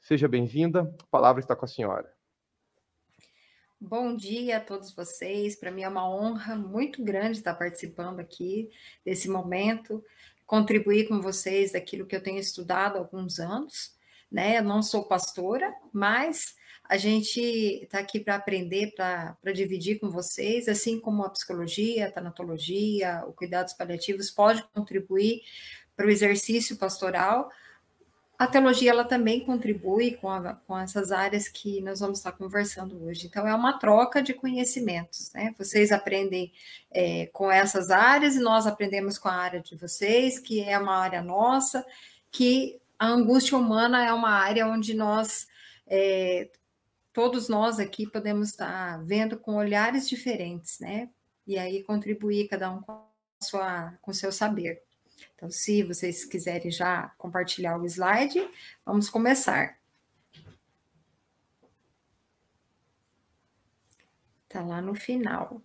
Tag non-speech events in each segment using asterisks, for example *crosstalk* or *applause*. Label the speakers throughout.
Speaker 1: Seja bem-vinda, a palavra está com a senhora.
Speaker 2: Bom dia a todos vocês. Para mim é uma honra muito grande estar participando aqui desse momento, contribuir com vocês daquilo que eu tenho estudado há alguns anos. Né? Eu não sou pastora, mas a gente está aqui para aprender, para dividir com vocês, assim como a psicologia, a tanatologia, o cuidados paliativos pode contribuir para o exercício pastoral, a teologia ela também contribui com, a, com essas áreas que nós vamos estar conversando hoje. Então, é uma troca de conhecimentos, né? Vocês aprendem é, com essas áreas e nós aprendemos com a área de vocês, que é uma área nossa, que a angústia humana é uma área onde nós, é, todos nós aqui, podemos estar vendo com olhares diferentes, né? E aí contribuir cada um com, sua, com o seu saber. Então, se vocês quiserem já compartilhar o slide, vamos começar. Está lá no final.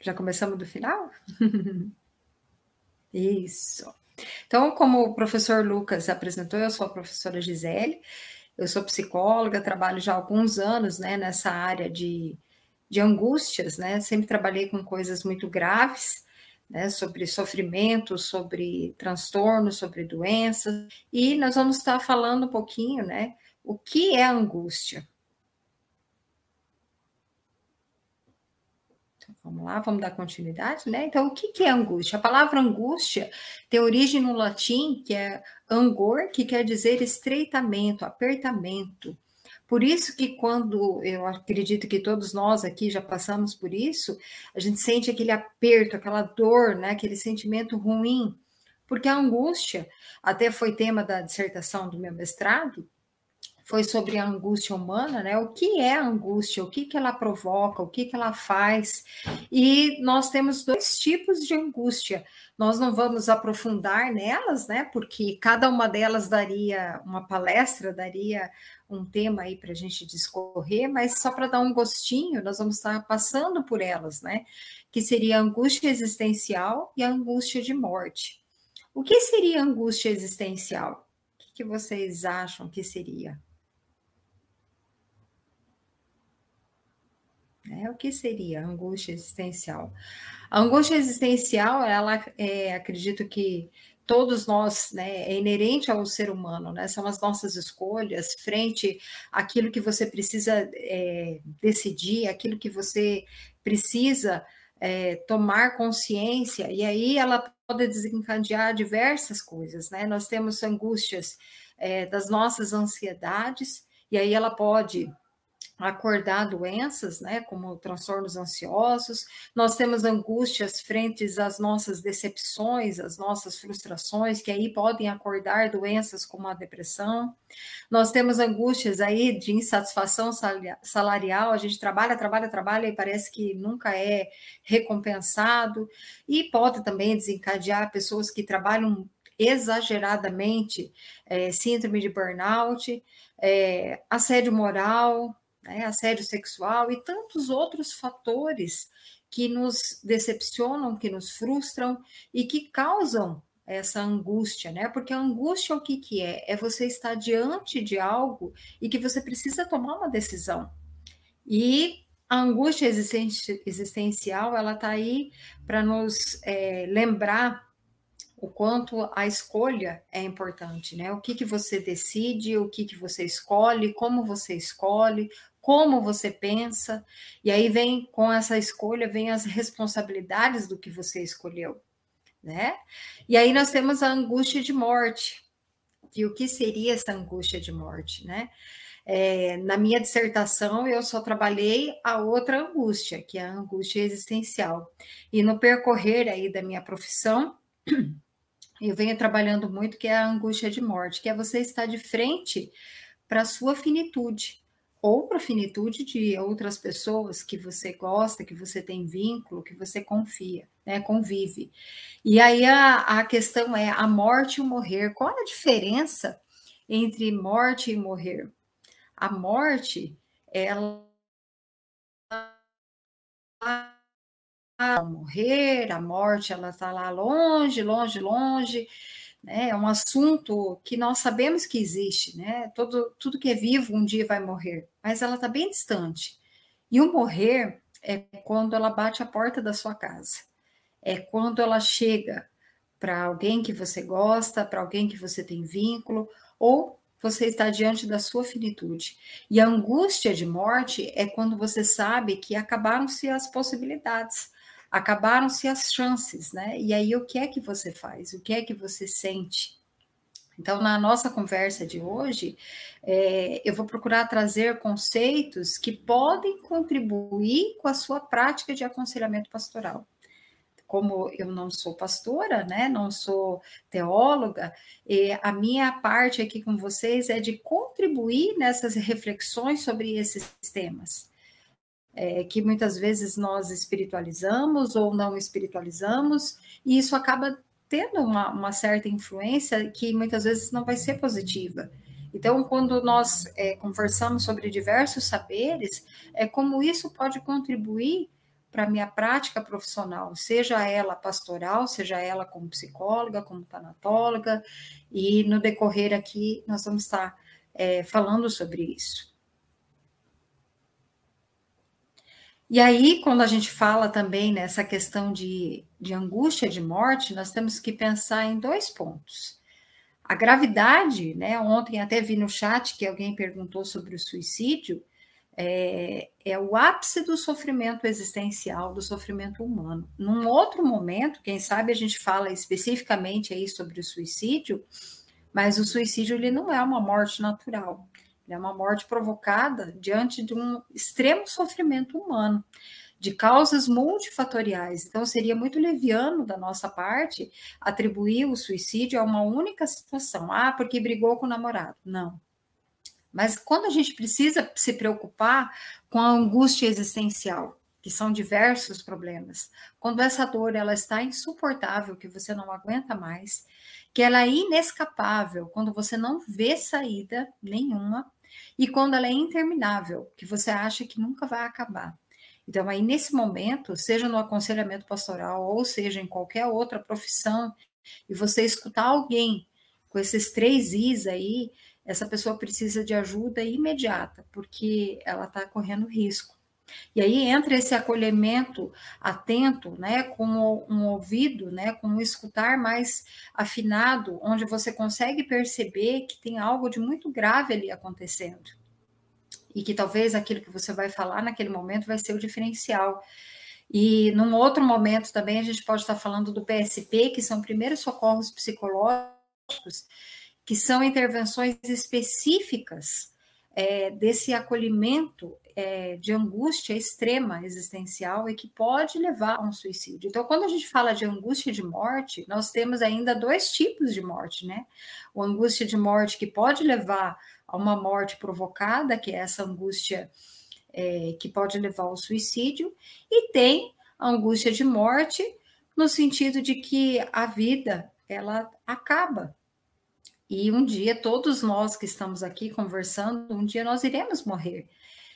Speaker 2: Já começamos do final? *laughs* Isso. Então, como o professor Lucas apresentou, eu sou a professora Gisele, eu sou psicóloga, trabalho já há alguns anos né, nessa área de, de angústias, né? Sempre trabalhei com coisas muito graves né, sobre sofrimento, sobre transtornos, sobre doenças, e nós vamos estar falando um pouquinho, né, o que é angústia. Então, vamos lá, vamos dar continuidade, né? Então, o que, que é angústia? A palavra angústia tem origem no latim, que é angor, que quer dizer estreitamento, apertamento, por isso que quando eu acredito que todos nós aqui já passamos por isso, a gente sente aquele aperto, aquela dor, né, aquele sentimento ruim, porque a angústia, até foi tema da dissertação do meu mestrado, foi sobre a angústia humana, né? O que é a angústia? O que, que ela provoca? O que, que ela faz? E nós temos dois tipos de angústia. Nós não vamos aprofundar nelas, né? Porque cada uma delas daria uma palestra, daria um tema aí para a gente discorrer, mas só para dar um gostinho, nós vamos estar passando por elas, né? Que seria a angústia existencial e a angústia de morte. O que seria angústia existencial? O que, que vocês acham que seria? Né? O que seria angústia existencial? A angústia existencial, ela é, acredito que todos nós, né, é inerente ao ser humano, né? São as nossas escolhas frente àquilo que você precisa é, decidir, aquilo que você precisa é, tomar consciência, e aí ela pode desencadear diversas coisas, né? Nós temos angústias é, das nossas ansiedades, e aí ela pode acordar doenças, né, como transtornos ansiosos. Nós temos angústias frente às nossas decepções, às nossas frustrações, que aí podem acordar doenças como a depressão. Nós temos angústias aí de insatisfação salarial, a gente trabalha, trabalha, trabalha e parece que nunca é recompensado. E pode também desencadear pessoas que trabalham exageradamente, é, síndrome de burnout, é, assédio moral, né, assédio sexual e tantos outros fatores que nos decepcionam, que nos frustram e que causam essa angústia, né? Porque a angústia o que, que é? É você estar diante de algo e que você precisa tomar uma decisão. E a angústia existencial, ela está aí para nos é, lembrar o quanto a escolha é importante, né? O que, que você decide, o que, que você escolhe, como você escolhe, como você pensa, e aí vem com essa escolha, vem as responsabilidades do que você escolheu, né? E aí nós temos a angústia de morte. E o que seria essa angústia de morte, né? É, na minha dissertação, eu só trabalhei a outra angústia, que é a angústia existencial. E no percorrer aí da minha profissão, eu venho trabalhando muito que é a angústia de morte, que é você estar de frente para a sua finitude, ou para a finitude de outras pessoas que você gosta, que você tem vínculo, que você confia, né, convive. E aí a, a questão é a morte e o morrer. Qual é a diferença entre morte e morrer? A morte, ela morrer, a morte ela está lá longe, longe, longe, né? É um assunto que nós sabemos que existe, né? Todo, tudo que é vivo um dia vai morrer, mas ela está bem distante. E o morrer é quando ela bate a porta da sua casa, é quando ela chega para alguém que você gosta, para alguém que você tem vínculo, ou você está diante da sua finitude. E a angústia de morte é quando você sabe que acabaram-se as possibilidades, acabaram-se as chances, né? E aí o que é que você faz? O que é que você sente? Então, na nossa conversa de hoje, é, eu vou procurar trazer conceitos que podem contribuir com a sua prática de aconselhamento pastoral como eu não sou pastora, né, não sou teóloga, a minha parte aqui com vocês é de contribuir nessas reflexões sobre esses temas. É, que muitas vezes nós espiritualizamos ou não espiritualizamos, e isso acaba tendo uma, uma certa influência que muitas vezes não vai ser positiva. Então, quando nós é, conversamos sobre diversos saberes, é como isso pode contribuir para a minha prática profissional, seja ela pastoral, seja ela como psicóloga, como tanatóloga, e no decorrer aqui nós vamos estar é, falando sobre isso. E aí, quando a gente fala também nessa questão de, de angústia de morte, nós temos que pensar em dois pontos. A gravidade, né? Ontem até vi no chat que alguém perguntou sobre o suicídio, é, é, o ápice do sofrimento existencial, do sofrimento humano. Num outro momento, quem sabe a gente fala especificamente aí sobre o suicídio, mas o suicídio ele não é uma morte natural, é uma morte provocada diante de um extremo sofrimento humano, de causas multifatoriais. Então, seria muito leviano da nossa parte atribuir o suicídio a uma única situação. Ah, porque brigou com o namorado. Não. Mas quando a gente precisa se preocupar com a angústia existencial, que são diversos problemas, quando essa dor ela está insuportável, que você não aguenta mais, que ela é inescapável, quando você não vê saída nenhuma, e quando ela é interminável, que você acha que nunca vai acabar. Então, aí nesse momento, seja no aconselhamento pastoral ou seja em qualquer outra profissão, e você escutar alguém com esses três Is aí, essa pessoa precisa de ajuda imediata, porque ela está correndo risco. E aí entra esse acolhimento atento, né, com um ouvido, né, com um escutar mais afinado, onde você consegue perceber que tem algo de muito grave ali acontecendo. E que talvez aquilo que você vai falar naquele momento vai ser o diferencial. E num outro momento também a gente pode estar falando do PSP, que são primeiros socorros psicológicos, que são intervenções específicas é, desse acolhimento é, de angústia extrema existencial e que pode levar a um suicídio. Então, quando a gente fala de angústia de morte, nós temos ainda dois tipos de morte, né? O angústia de morte que pode levar a uma morte provocada, que é essa angústia é, que pode levar ao suicídio, e tem a angústia de morte no sentido de que a vida ela acaba, e um dia, todos nós que estamos aqui conversando, um dia nós iremos morrer.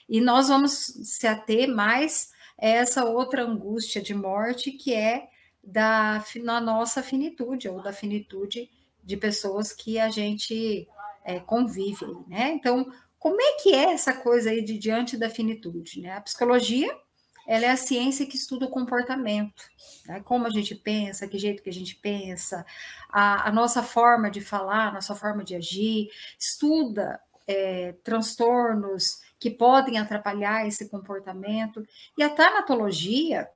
Speaker 2: E nós vamos se ater mais a essa outra angústia de morte que é da na nossa finitude, ou da finitude de pessoas que a gente é, convive, né? Então, como é que é essa coisa aí de diante da finitude, né? A psicologia ela é a ciência que estuda o comportamento, né? como a gente pensa, que jeito que a gente pensa, a, a nossa forma de falar, a nossa forma de agir, estuda é, transtornos que podem atrapalhar esse comportamento. E a tanatologia,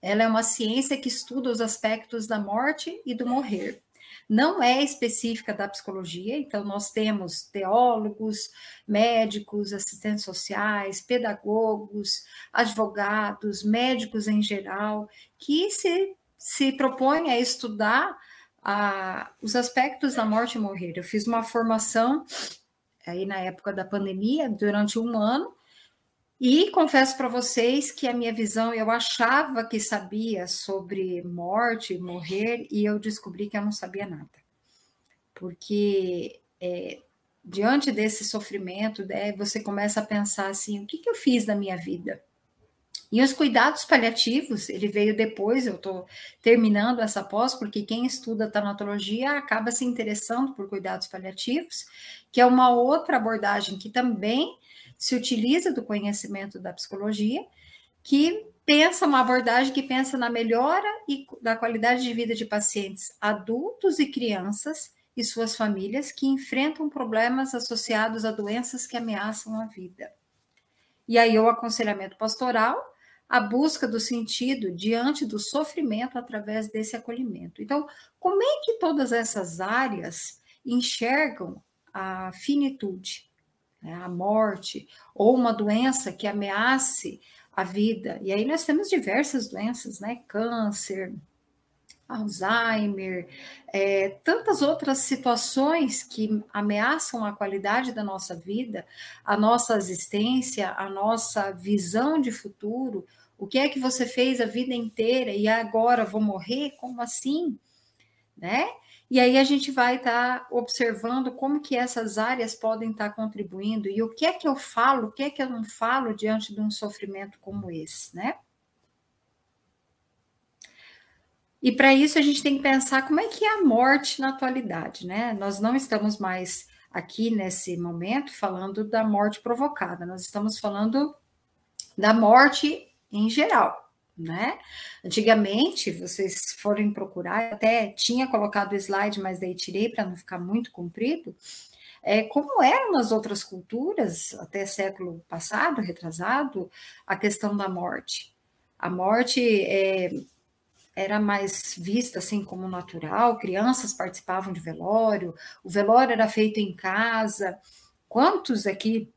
Speaker 2: ela é uma ciência que estuda os aspectos da morte e do morrer não é específica da psicologia, então nós temos teólogos, médicos, assistentes sociais, pedagogos, advogados, médicos em geral, que se, se propõem a estudar a, os aspectos da morte e morrer. Eu fiz uma formação aí na época da pandemia, durante um ano, e confesso para vocês que a minha visão, eu achava que sabia sobre morte, morrer, e eu descobri que eu não sabia nada. Porque é, diante desse sofrimento, né, você começa a pensar assim: o que, que eu fiz na minha vida? E os cuidados paliativos, ele veio depois, eu estou terminando essa pós, porque quem estuda tanatologia acaba se interessando por cuidados paliativos, que é uma outra abordagem que também se utiliza do conhecimento da psicologia, que pensa uma abordagem que pensa na melhora e da qualidade de vida de pacientes adultos e crianças e suas famílias que enfrentam problemas associados a doenças que ameaçam a vida. E aí o aconselhamento pastoral, a busca do sentido diante do sofrimento através desse acolhimento. Então, como é que todas essas áreas enxergam a finitude, né, a morte ou uma doença que ameace a vida? E aí nós temos diversas doenças, né? Câncer, Alzheimer, é, tantas outras situações que ameaçam a qualidade da nossa vida, a nossa existência, a nossa visão de futuro. O que é que você fez a vida inteira e agora vou morrer? Como assim? Né? E aí a gente vai estar tá observando como que essas áreas podem estar tá contribuindo e o que é que eu falo, o que é que eu não falo diante de um sofrimento como esse, né? E para isso a gente tem que pensar como é que é a morte na atualidade, né? Nós não estamos mais aqui nesse momento falando da morte provocada, nós estamos falando da morte em geral, né? Antigamente, vocês forem procurar, até tinha colocado o slide, mas daí tirei para não ficar muito comprido. É, como eram nas outras culturas, até século passado, retrasado, a questão da morte. A morte é, era mais vista assim como natural, crianças participavam de velório, o velório era feito em casa. Quantos aqui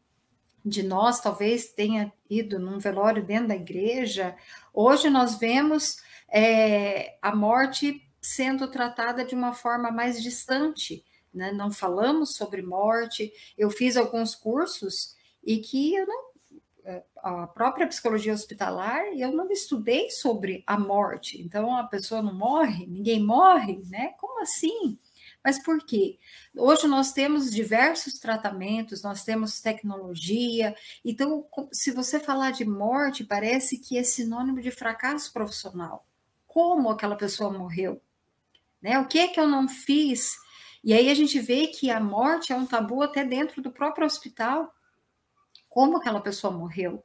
Speaker 2: de nós talvez tenha ido num velório dentro da igreja? Hoje nós vemos é, a morte sendo tratada de uma forma mais distante, né? não falamos sobre morte. Eu fiz alguns cursos e que eu não a própria psicologia hospitalar, eu não estudei sobre a morte. Então, a pessoa não morre, ninguém morre, né? Como assim? Mas por quê? Hoje nós temos diversos tratamentos, nós temos tecnologia. Então, se você falar de morte, parece que é sinônimo de fracasso profissional. Como aquela pessoa morreu? Né? O que é que eu não fiz? E aí a gente vê que a morte é um tabu até dentro do próprio hospital como aquela pessoa morreu.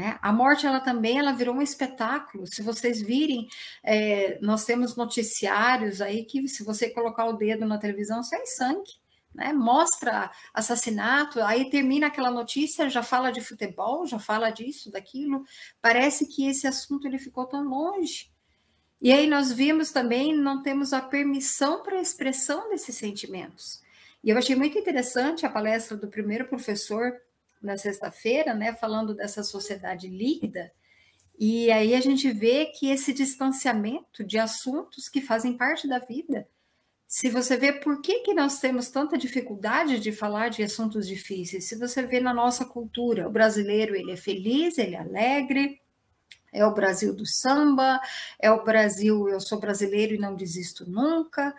Speaker 2: Né? A morte, ela também, ela virou um espetáculo. Se vocês virem, é, nós temos noticiários aí que, se você colocar o dedo na televisão, sai sangue. Né? Mostra assassinato, aí termina aquela notícia, já fala de futebol, já fala disso, daquilo. Parece que esse assunto ele ficou tão longe. E aí nós vimos também, não temos a permissão para a expressão desses sentimentos. E eu achei muito interessante a palestra do primeiro professor na sexta-feira, né, falando dessa sociedade líquida, e aí a gente vê que esse distanciamento de assuntos que fazem parte da vida, se você vê por que, que nós temos tanta dificuldade de falar de assuntos difíceis, se você vê na nossa cultura, o brasileiro ele é feliz, ele é alegre, é o Brasil do samba, é o Brasil, eu sou brasileiro e não desisto nunca.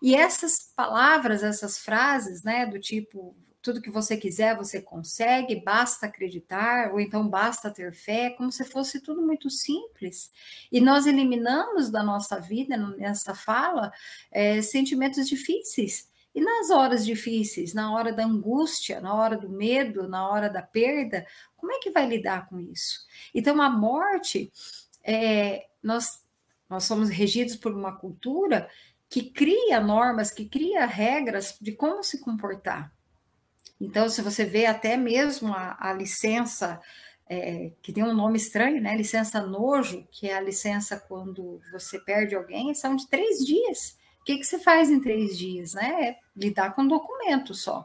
Speaker 2: E essas palavras, essas frases, né, do tipo tudo que você quiser você consegue, basta acreditar, ou então basta ter fé, como se fosse tudo muito simples. E nós eliminamos da nossa vida, nessa fala, é, sentimentos difíceis. E nas horas difíceis, na hora da angústia, na hora do medo, na hora da perda, como é que vai lidar com isso? Então, a morte, é, nós, nós somos regidos por uma cultura que cria normas, que cria regras de como se comportar. Então, se você vê até mesmo a, a licença, é, que tem um nome estranho, né? Licença nojo, que é a licença quando você perde alguém, são de três dias. O que, que você faz em três dias, né? É lidar com documento só.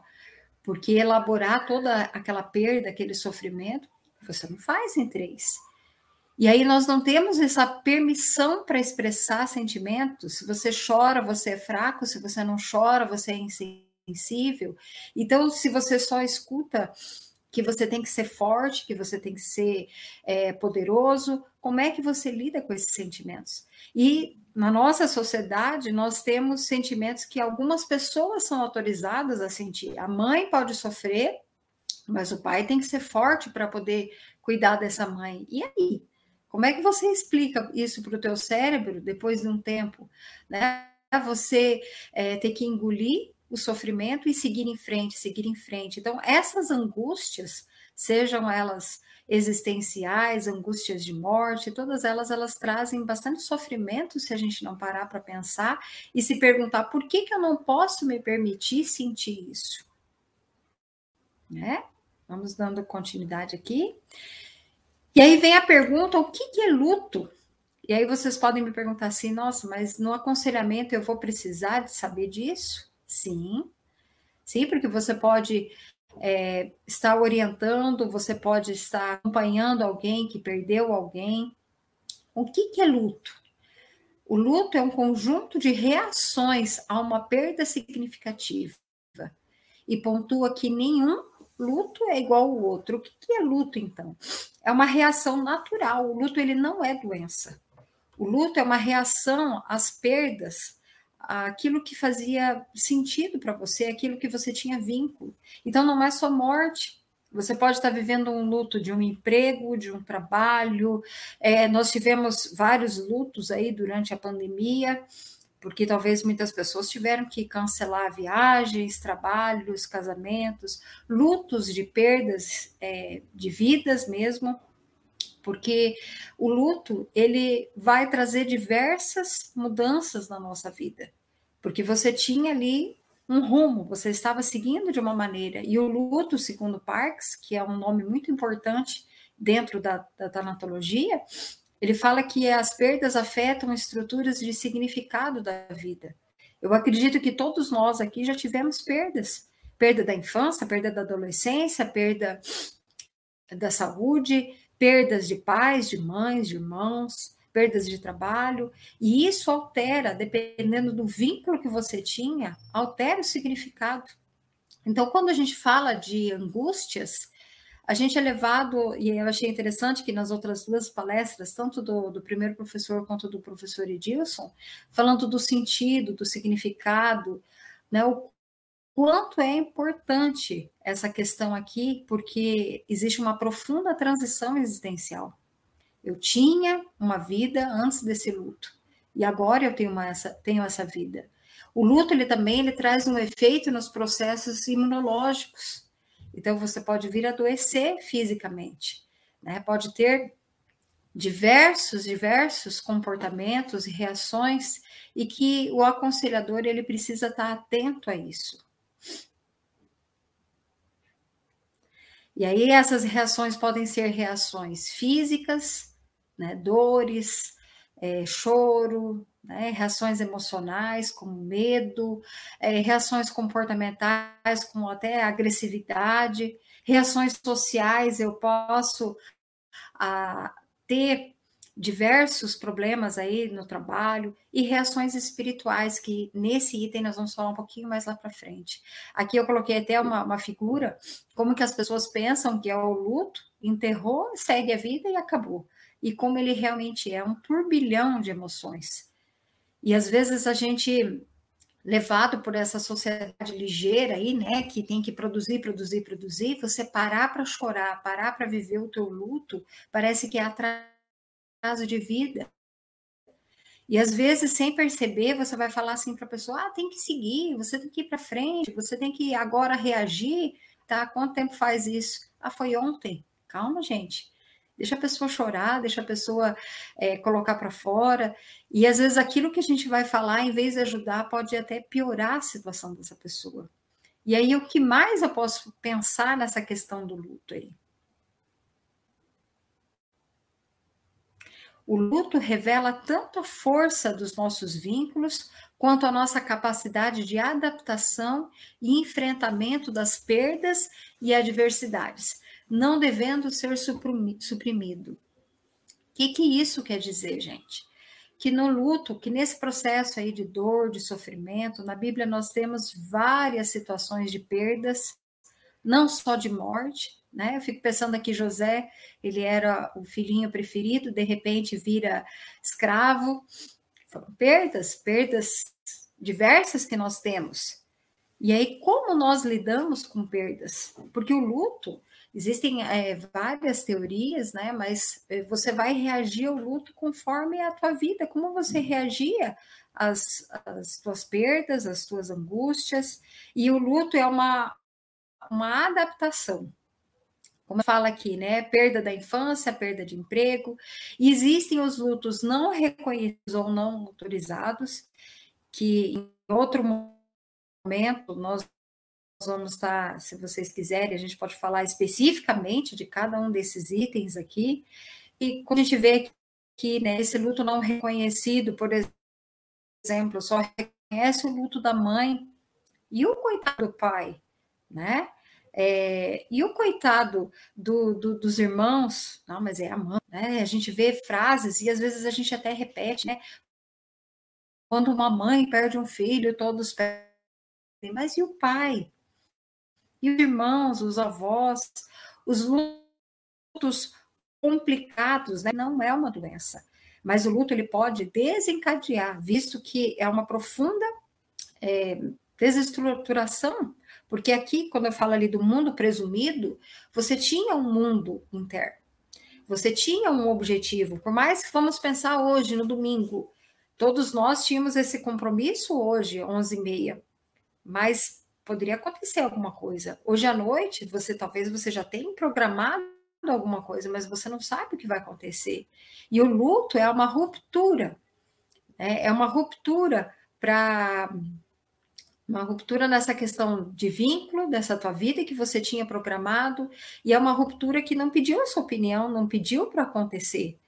Speaker 2: Porque elaborar toda aquela perda, aquele sofrimento, você não faz em três. E aí nós não temos essa permissão para expressar sentimentos. Se você chora, você é fraco. Se você não chora, você é insensível sensível. Então, se você só escuta que você tem que ser forte, que você tem que ser é, poderoso, como é que você lida com esses sentimentos? E na nossa sociedade, nós temos sentimentos que algumas pessoas são autorizadas a sentir. A mãe pode sofrer, mas o pai tem que ser forte para poder cuidar dessa mãe. E aí? Como é que você explica isso para o teu cérebro depois de um tempo, né? Você é, ter que engolir o sofrimento e seguir em frente, seguir em frente. Então, essas angústias, sejam elas existenciais, angústias de morte, todas elas elas trazem bastante sofrimento se a gente não parar para pensar e se perguntar por que, que eu não posso me permitir sentir isso, né? Vamos dando continuidade aqui. E aí vem a pergunta: o que, que é luto? E aí vocês podem me perguntar assim, nossa, mas no aconselhamento eu vou precisar de saber disso? Sim, sim, porque você pode é, estar orientando, você pode estar acompanhando alguém que perdeu alguém. O que, que é luto? O luto é um conjunto de reações a uma perda significativa. E pontua que nenhum luto é igual ao outro. O que, que é luto, então? É uma reação natural. O luto ele não é doença. O luto é uma reação às perdas aquilo que fazia sentido para você, aquilo que você tinha vínculo. Então não é só morte. Você pode estar vivendo um luto de um emprego, de um trabalho. É, nós tivemos vários lutos aí durante a pandemia, porque talvez muitas pessoas tiveram que cancelar viagens, trabalhos, casamentos, lutos de perdas é, de vidas mesmo porque o luto ele vai trazer diversas mudanças na nossa vida, porque você tinha ali um rumo, você estava seguindo de uma maneira, e o luto, segundo Parks, que é um nome muito importante dentro da, da tanatologia, ele fala que as perdas afetam estruturas de significado da vida. Eu acredito que todos nós aqui já tivemos perdas. Perda da infância, perda da adolescência, perda da saúde, perdas de pais, de mães, de irmãos, perdas de trabalho, e isso altera, dependendo do vínculo que você tinha, altera o significado. Então, quando a gente fala de angústias, a gente é levado, e eu achei interessante que nas outras duas palestras, tanto do, do primeiro professor quanto do professor Edilson, falando do sentido, do significado, né, o quanto é importante essa questão aqui, porque existe uma profunda transição existencial. Eu tinha uma vida antes desse luto, e agora eu tenho, uma, essa, tenho essa vida. O luto ele também ele traz um efeito nos processos imunológicos. Então você pode vir adoecer fisicamente, né? Pode ter diversos diversos comportamentos e reações e que o aconselhador ele precisa estar atento a isso. E aí essas reações podem ser reações físicas, né, dores, é, choro, né, reações emocionais, como medo, é, reações comportamentais, como até agressividade, reações sociais, eu posso a, ah, ter diversos problemas aí no trabalho e reações espirituais, que nesse item nós vamos falar um pouquinho mais lá para frente. Aqui eu coloquei até uma, uma, figura, como que as pessoas pensam que é o luto, enterrou, segue a vida e acabou. E como ele realmente é um turbilhão de emoções. E às vezes a gente levado por essa sociedade ligeira aí, né, que tem que produzir, produzir, produzir, você parar para chorar, parar para viver o teu luto, parece que é atrás prazo de vida. E às vezes, sem perceber, você vai falar assim para a pessoa: ah, tem que seguir, você tem que ir para frente, você tem que agora reagir. Tá? Quanto tempo faz isso? Ah, foi ontem. Calma, gente. Deixa a pessoa chorar, deixa a pessoa é, colocar para fora. E às vezes aquilo que a gente vai falar, em vez de ajudar, pode até piorar a situação dessa pessoa. E aí, o que mais eu posso pensar nessa questão do luto aí? O luto revela tanto a força dos nossos vínculos quanto a nossa capacidade de adaptação e enfrentamento das perdas e adversidades, não devendo ser suprimido. O que, que isso quer dizer, gente? Que no luto, que nesse processo aí de dor, de sofrimento, na Bíblia nós temos várias situações de perdas, não só de morte, né? Eu fico pensando aqui, José, ele era o filhinho preferido, de repente vira escravo. Perdas, perdas diversas que nós temos. E aí, como nós lidamos com perdas? Porque o luto, existem é, várias teorias, né? Mas é, você vai reagir ao luto conforme a tua vida, como você reagia às, às tuas perdas, às tuas angústias. E o luto é uma, uma adaptação. Como fala aqui, né? Perda da infância, perda de emprego. E existem os lutos não reconhecidos ou não autorizados, que em outro momento nós vamos estar, se vocês quiserem, a gente pode falar especificamente de cada um desses itens aqui. E quando a gente vê que né, esse luto não reconhecido, por exemplo, só reconhece o luto da mãe e o coitado do pai, né? É, e o coitado do, do, dos irmãos, não, mas é a mãe, né? A gente vê frases e às vezes a gente até repete, né? Quando uma mãe perde um filho, todos perdem, mas e o pai? E os irmãos, os avós, os lutos complicados, né? Não é uma doença, mas o luto ele pode desencadear, visto que é uma profunda é, desestruturação porque aqui, quando eu falo ali do mundo presumido, você tinha um mundo interno. Você tinha um objetivo. Por mais que vamos pensar hoje, no domingo, todos nós tínhamos esse compromisso hoje, 11h30. Mas poderia acontecer alguma coisa. Hoje à noite, você talvez você já tenha programado alguma coisa, mas você não sabe o que vai acontecer. E o luto é uma ruptura. Né? É uma ruptura para uma ruptura nessa questão de vínculo dessa tua vida que você tinha programado, e é uma ruptura que não pediu a sua opinião, não pediu para acontecer.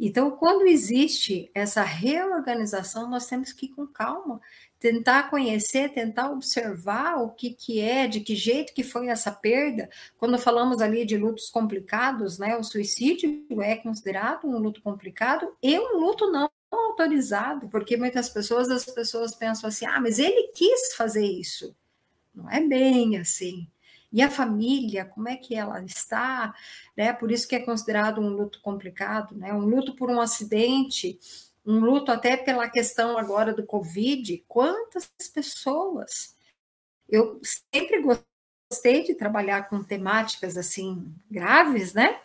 Speaker 2: Então, quando existe essa reorganização, nós temos que ir com calma, tentar conhecer, tentar observar o que, que é, de que jeito que foi essa perda. Quando falamos ali de lutos complicados, né, o suicídio é considerado um luto complicado e um luto não autorizado, porque muitas pessoas, as pessoas pensam assim, ah, mas ele quis fazer isso. Não é bem assim. E a família, como é que ela está? Né? Por isso que é considerado um luto complicado, né? Um luto por um acidente, um luto até pela questão agora do Covid. Quantas pessoas? Eu sempre gostei de trabalhar com temáticas assim graves, né?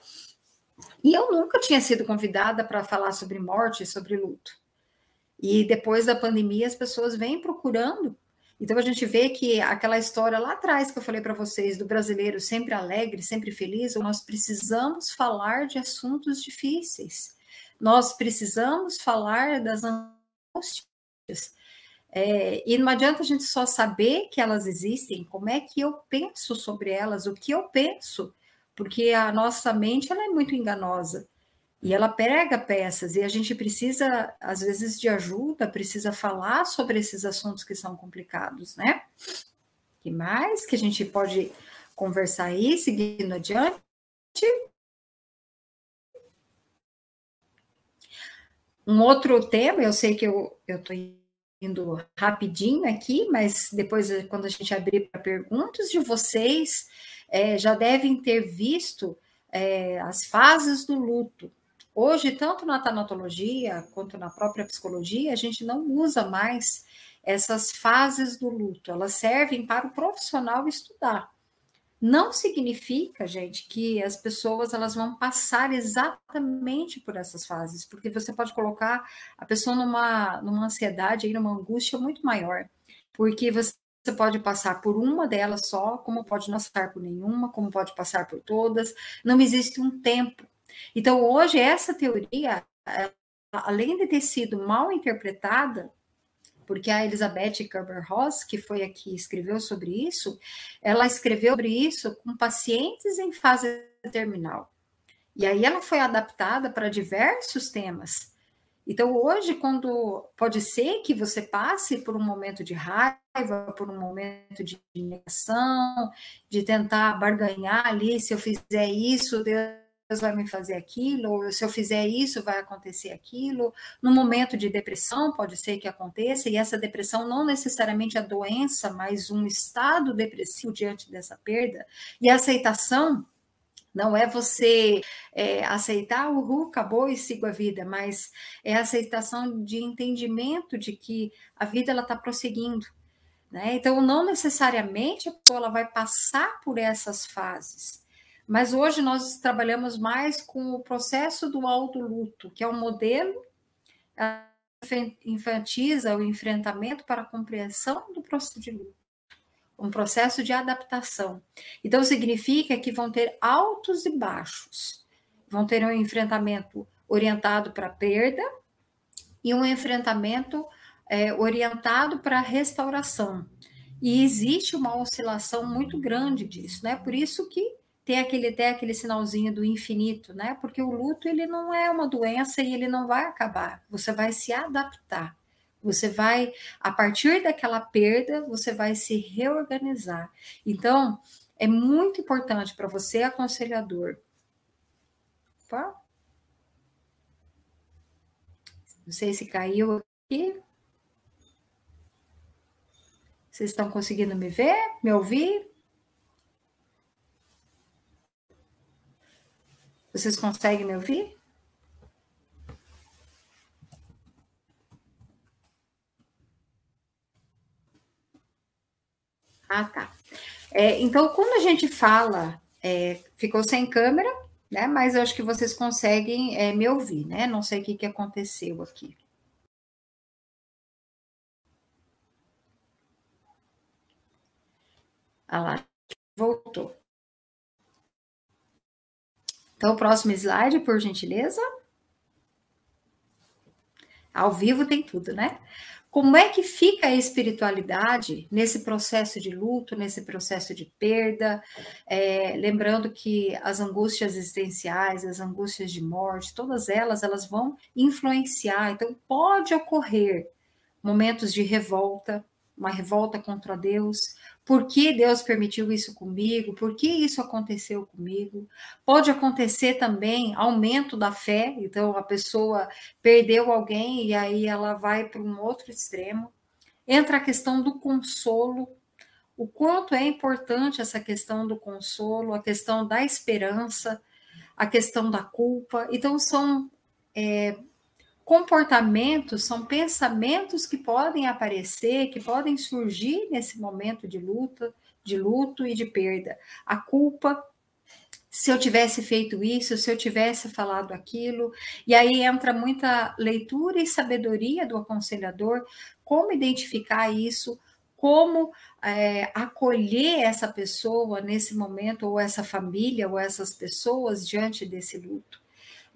Speaker 2: E eu nunca tinha sido convidada para falar sobre morte, sobre luto. E depois da pandemia, as pessoas vêm procurando. Então a gente vê que aquela história lá atrás que eu falei para vocês do brasileiro sempre alegre, sempre feliz, nós precisamos falar de assuntos difíceis. Nós precisamos falar das angústias. É, e não adianta a gente só saber que elas existem, como é que eu penso sobre elas, o que eu penso porque a nossa mente ela é muito enganosa e ela prega peças e a gente precisa às vezes de ajuda, precisa falar sobre esses assuntos que são complicados, né? Que mais que a gente pode conversar aí, seguindo adiante? Um outro tema, eu sei que eu estou indo rapidinho aqui, mas depois, quando a gente abrir para perguntas de vocês, é, já devem ter visto é, as fases do luto. Hoje, tanto na tanatologia quanto na própria psicologia, a gente não usa mais essas fases do luto, elas servem para o profissional estudar. Não significa, gente, que as pessoas elas vão passar exatamente por essas fases, porque você pode colocar a pessoa numa, numa ansiedade, numa angústia muito maior, porque você você pode passar por uma delas só, como pode não passar por nenhuma, como pode passar por todas. Não existe um tempo. Então, hoje, essa teoria, além de ter sido mal interpretada, porque a Elizabeth Kerber-Ross, que foi aqui escreveu sobre isso, ela escreveu sobre isso com pacientes em fase terminal. E aí ela foi adaptada para diversos temas. Então, hoje, quando pode ser que você passe por um momento de raiva, por um momento de negação, de tentar barganhar ali, se eu fizer isso, Deus vai me fazer aquilo, ou se eu fizer isso, vai acontecer aquilo. No momento de depressão, pode ser que aconteça, e essa depressão não necessariamente a doença, mas um estado depressivo diante dessa perda. E a aceitação não é você é, aceitar, uhul, acabou e sigo a vida, mas é a aceitação de entendimento de que a vida ela está prosseguindo. Né? Então, não necessariamente a pessoa ela vai passar por essas fases, mas hoje nós trabalhamos mais com o processo do luto, que é um modelo que enfatiza o enfrentamento para a compreensão do processo de luto, um processo de adaptação. Então, significa que vão ter altos e baixos, vão ter um enfrentamento orientado para perda e um enfrentamento é, orientado para restauração. E existe uma oscilação muito grande disso, né? Por isso que tem aquele até aquele sinalzinho do infinito, né? Porque o luto ele não é uma doença e ele não vai acabar. Você vai se adaptar. Você vai a partir daquela perda, você vai se reorganizar. Então, é muito importante para você aconselhador. Opa. Não sei se caiu aqui. Vocês estão conseguindo me ver, me ouvir? Vocês conseguem me ouvir? Ah, tá. É, então, quando a gente fala, é, ficou sem câmera, né? Mas eu acho que vocês conseguem é, me ouvir, né? Não sei o que, que aconteceu aqui. Ah lá, voltou. Então, o próximo slide, por gentileza. Ao vivo tem tudo, né? Como é que fica a espiritualidade nesse processo de luto, nesse processo de perda? É, lembrando que as angústias existenciais, as angústias de morte, todas elas, elas vão influenciar. Então, pode ocorrer momentos de revolta, uma revolta contra Deus, por que Deus permitiu isso comigo? Por que isso aconteceu comigo? Pode acontecer também aumento da fé, então a pessoa perdeu alguém e aí ela vai para um outro extremo. Entra a questão do consolo, o quanto é importante essa questão do consolo, a questão da esperança, a questão da culpa. Então, são é, comportamentos são pensamentos que podem aparecer, que podem surgir nesse momento de luta, de luto e de perda. A culpa, se eu tivesse feito isso, se eu tivesse falado aquilo, e aí entra muita leitura e sabedoria do aconselhador, como identificar isso, como é, acolher essa pessoa nesse momento, ou essa família, ou essas pessoas diante desse luto.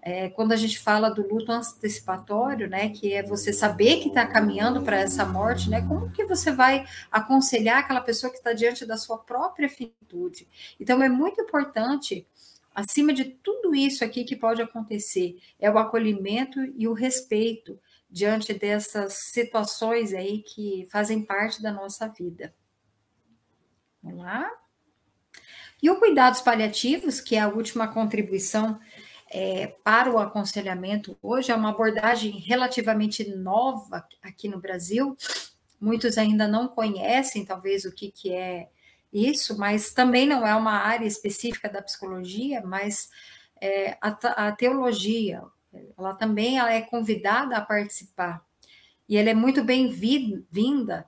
Speaker 2: É, quando a gente fala do luto antecipatório, né, que é você saber que está caminhando para essa morte, né, como que você vai aconselhar aquela pessoa que está diante da sua própria finitude? Então, é muito importante, acima de tudo isso aqui que pode acontecer, é o acolhimento e o respeito diante dessas situações aí que fazem parte da nossa vida. Vamos lá? E o cuidados paliativos, que é a última contribuição é, para o aconselhamento hoje é uma abordagem relativamente nova aqui no Brasil. Muitos ainda não conhecem, talvez, o que, que é isso, mas também não é uma área específica da psicologia, mas é, a, a, teologia, ela também ela é convidada a participar. E ela é muito bem-vinda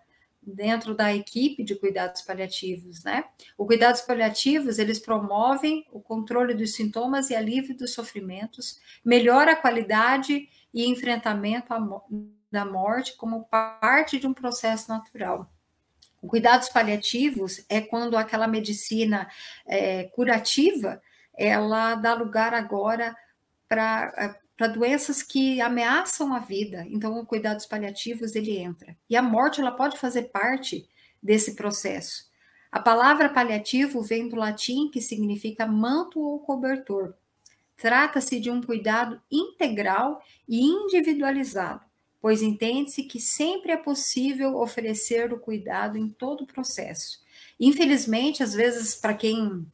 Speaker 2: dentro da equipe de cuidados paliativos, né? O cuidados paliativos, eles promovem o controle dos sintomas e alívio dos sofrimentos, melhora a qualidade e enfrentamento da morte como parte de um processo natural. O cuidados paliativos é quando aquela medicina é, curativa, ela dá lugar agora para para doenças que ameaçam a vida. Então, o cuidados paliativos ele entra. E a morte ela pode fazer parte desse processo. A palavra paliativo vem do latim que significa manto ou cobertor. Trata-se de um cuidado integral e individualizado, pois entende-se que sempre é possível oferecer o cuidado em todo o processo. Infelizmente, às vezes, para quem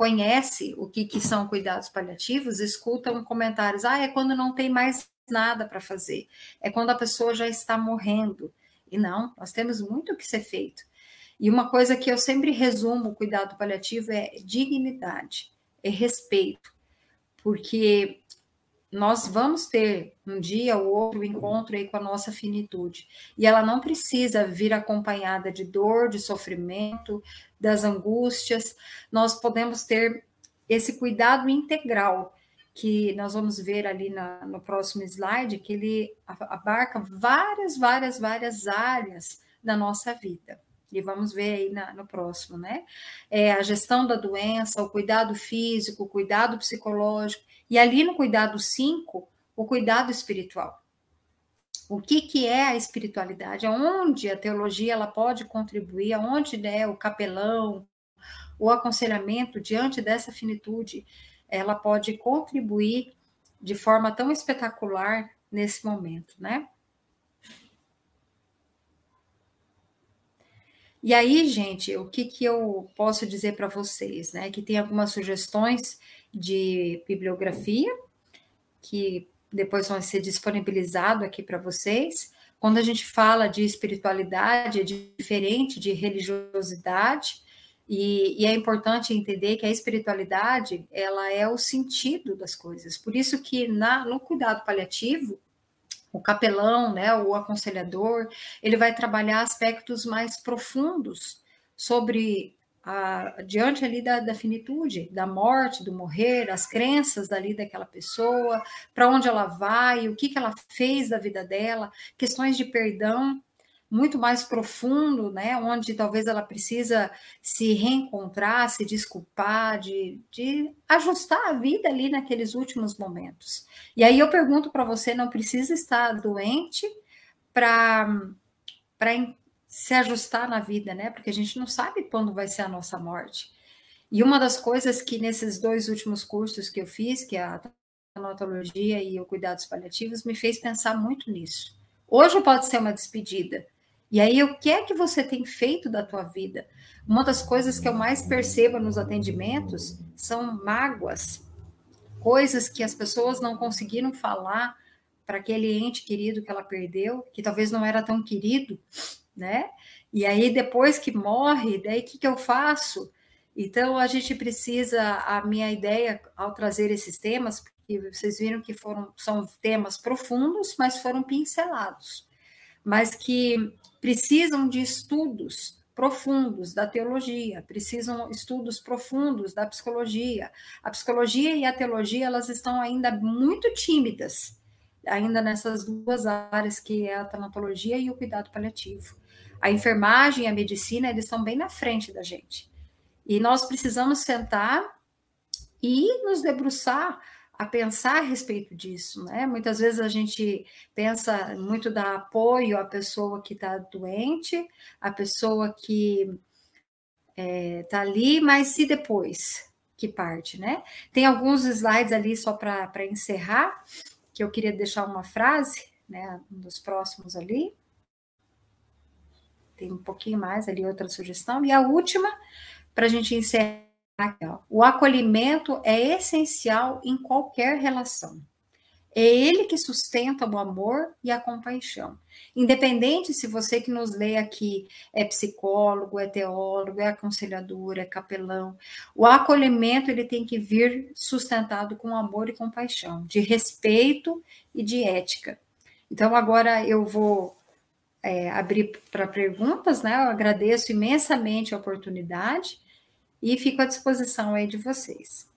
Speaker 2: conhece o que, que são cuidados paliativos, escutam comentários, ah, é quando não tem mais nada para fazer, é quando a pessoa já está morrendo. E não, nós temos muito o que ser feito. E uma coisa que eu sempre resumo o cuidado paliativo é dignidade, é respeito, porque nós vamos ter um dia ou outro encontro aí com a nossa finitude. E ela não precisa vir acompanhada de dor, de sofrimento, das angústias. Nós podemos ter esse cuidado integral que nós vamos ver ali na, no próximo slide, que ele abarca várias, várias, várias áreas da nossa vida. E vamos ver aí na, no próximo, né? É a gestão da doença, o cuidado físico, o cuidado psicológico, e ali no cuidado 5, o cuidado espiritual. O que, que é a espiritualidade? Aonde a teologia ela pode contribuir, aonde né, o capelão, o aconselhamento diante dessa finitude, ela pode contribuir de forma tão espetacular nesse momento, né? E aí, gente, o que, que eu posso dizer para vocês, né? Que tem algumas sugestões de bibliografia, que depois vão ser disponibilizado aqui para vocês. Quando a gente fala de espiritualidade, é diferente de religiosidade, e, e, é importante entender que a espiritualidade ela é o sentido das coisas. Por isso que na, no cuidado paliativo, o capelão, né, o aconselhador, ele vai trabalhar aspectos mais profundos sobre a, diante ali da, da, finitude, da morte, do morrer, as crenças dali daquela pessoa, para onde ela vai, o que, que ela fez da vida dela, questões de perdão muito mais profundo, né, onde talvez ela precisa se reencontrar, se desculpar, de, de ajustar a vida ali naqueles últimos momentos. E aí eu pergunto para você, não precisa estar doente para se ajustar na vida, né? Porque a gente não sabe quando vai ser a nossa morte. E uma das coisas que nesses dois últimos cursos que eu fiz, que é a tanatologia e o cuidados paliativos, me fez pensar muito nisso. Hoje pode ser uma despedida. E aí, o que é que você tem feito da tua vida? Uma das coisas que eu mais percebo nos atendimentos são mágoas, coisas que as pessoas não conseguiram falar para aquele ente querido que ela perdeu, que talvez não era tão querido, né? E aí, depois que morre, daí o que, que eu faço? Então, a gente precisa, a minha ideia ao trazer esses temas, porque vocês viram que foram, são temas profundos, mas foram pincelados, mas que precisam de estudos profundos da teologia, precisam estudos profundos da psicologia. A psicologia e a teologia, elas estão ainda muito tímidas, ainda nessas duas áreas que é a tanatologia e o cuidado paliativo. A enfermagem e a medicina, eles estão bem na frente da gente. E nós precisamos sentar e nos debruçar a pensar a respeito disso, né? Muitas vezes a gente pensa muito dar apoio à pessoa que está doente, à pessoa que está é, tá ali, mas se depois que parte, né? Tem alguns slides ali só para encerrar, que eu queria deixar uma frase, né? Um dos próximos ali tem um pouquinho mais ali, outra sugestão. E a última, para a gente encerrar aqui, ó. o acolhimento é essencial em qualquer relação. É ele que sustenta o amor e a compaixão. Independente se você que nos lê aqui é psicólogo, é teólogo, é aconselhador, é capelão, o acolhimento ele tem que vir sustentado com amor e compaixão, de respeito e de ética. Então agora eu vou é, abrir para perguntas, né? Eu agradeço imensamente a oportunidade e fico à disposição aí de vocês.